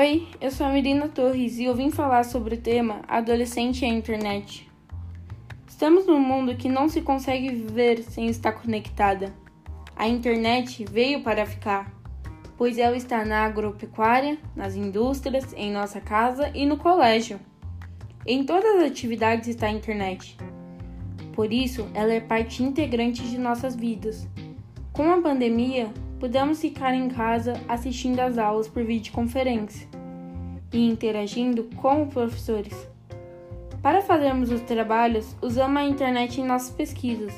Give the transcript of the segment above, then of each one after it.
Oi, eu sou a Mirina Torres e eu vim falar sobre o tema Adolescente e a Internet. Estamos num mundo que não se consegue viver sem estar conectada. A internet veio para ficar, pois ela está na agropecuária, nas indústrias, em nossa casa e no colégio. Em todas as atividades está a internet. Por isso, ela é parte integrante de nossas vidas. Com a pandemia, pudemos ficar em casa assistindo às aulas por videoconferência e interagindo com professores. Para fazermos os trabalhos, usamos a internet em nossas pesquisas.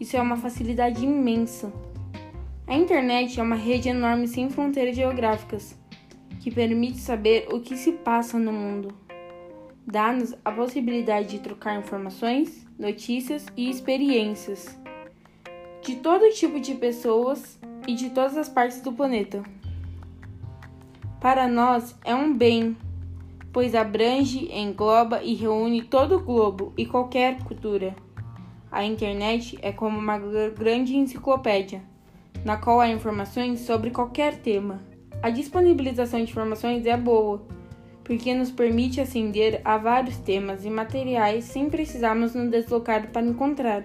Isso é uma facilidade imensa. A internet é uma rede enorme sem fronteiras geográficas, que permite saber o que se passa no mundo. Dá-nos a possibilidade de trocar informações, notícias e experiências de todo tipo de pessoas e de todas as partes do planeta. Para nós é um bem, pois abrange, engloba e reúne todo o globo e qualquer cultura. A internet é como uma grande enciclopédia, na qual há informações sobre qualquer tema. A disponibilização de informações é boa, porque nos permite ascender a vários temas e materiais sem precisarmos nos deslocar para encontrar.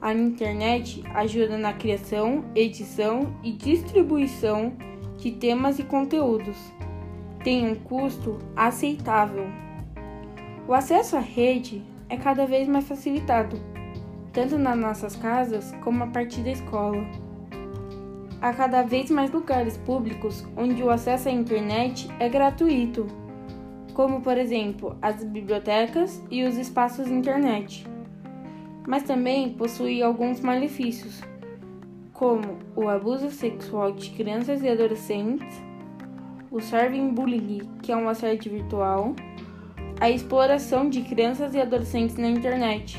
A internet ajuda na criação, edição e distribuição de temas e conteúdos. Tem um custo aceitável. O acesso à rede é cada vez mais facilitado, tanto nas nossas casas como a partir da escola. Há cada vez mais lugares públicos onde o acesso à internet é gratuito, como por exemplo as bibliotecas e os espaços internet mas também possui alguns malefícios, como o abuso sexual de crianças e adolescentes, o cyberbullying, que é um assédio virtual, a exploração de crianças e adolescentes na internet,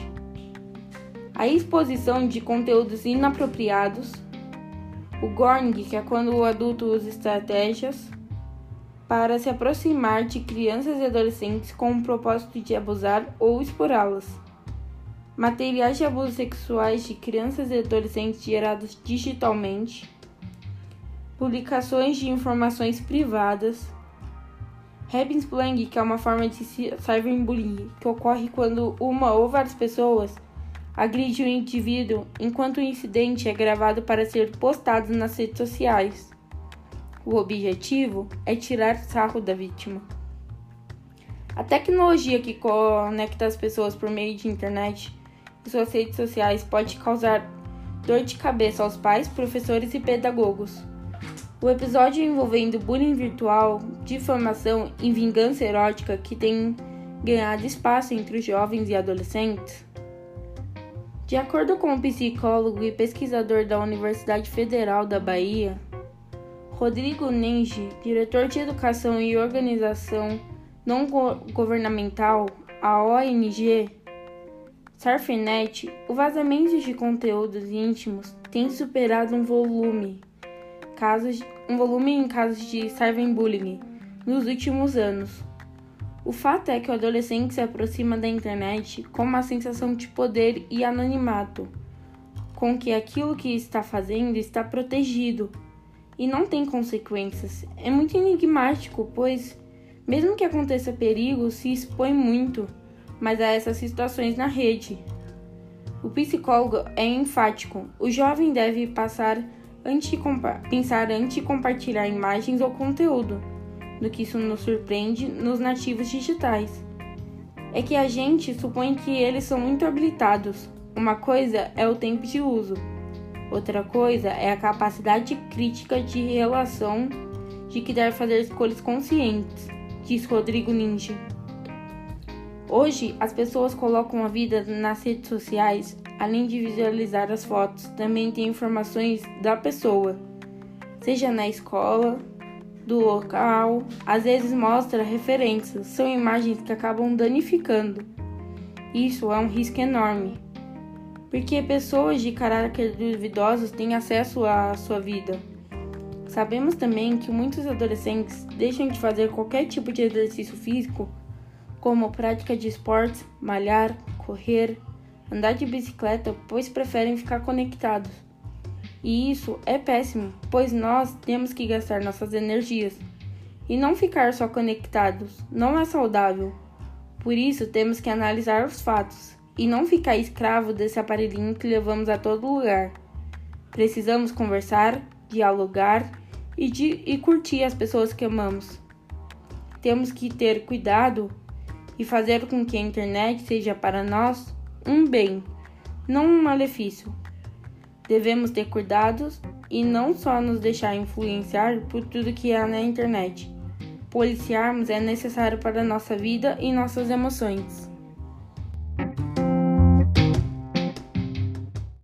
a exposição de conteúdos inapropriados, o gorning, que é quando o adulto usa estratégias para se aproximar de crianças e adolescentes com o propósito de abusar ou explorá-las materiais de abuso sexuais de crianças e adolescentes gerados digitalmente, publicações de informações privadas, Hebensblang, que é uma forma de cyberbullying que ocorre quando uma ou várias pessoas agridem um indivíduo enquanto o incidente é gravado para ser postado nas redes sociais. O objetivo é tirar sarro da vítima. A tecnologia que conecta as pessoas por meio de internet e suas redes sociais pode causar dor de cabeça aos pais, professores e pedagogos. O episódio envolvendo bullying virtual, difamação e vingança erótica que tem ganhado espaço entre os jovens e adolescentes. De acordo com o psicólogo e pesquisador da Universidade Federal da Bahia, Rodrigo Nenge, diretor de Educação e Organização Não Governamental, a ONG, Surfnet, o vazamento de conteúdos íntimos tem superado um volume, casos, um volume em casos de cyberbullying nos últimos anos. O fato é que o adolescente se aproxima da internet com uma sensação de poder e anonimato, com que aquilo que está fazendo está protegido e não tem consequências. É muito enigmático, pois, mesmo que aconteça perigo, se expõe muito mas a essas situações na rede. O psicólogo é enfático: o jovem deve passar pensar antes de compartilhar imagens ou conteúdo, do que isso nos surpreende nos nativos digitais. É que a gente supõe que eles são muito habilitados. Uma coisa é o tempo de uso, outra coisa é a capacidade crítica de relação de que deve fazer escolhas conscientes, diz Rodrigo Ninja. Hoje, as pessoas colocam a vida nas redes sociais, além de visualizar as fotos, também tem informações da pessoa, seja na escola, do local, às vezes mostra referências, são imagens que acabam danificando. Isso é um risco enorme, porque pessoas de caráter duvidosos têm acesso à sua vida. Sabemos também que muitos adolescentes deixam de fazer qualquer tipo de exercício físico como prática de esportes, malhar, correr, andar de bicicleta, pois preferem ficar conectados. E isso é péssimo, pois nós temos que gastar nossas energias e não ficar só conectados não é saudável. Por isso, temos que analisar os fatos e não ficar escravo desse aparelhinho que levamos a todo lugar. Precisamos conversar, dialogar e, de, e curtir as pessoas que amamos. Temos que ter cuidado e fazer com que a internet seja para nós um bem, não um malefício. Devemos ter cuidados e não só nos deixar influenciar por tudo que há na internet. Policiarmos é necessário para nossa vida e nossas emoções.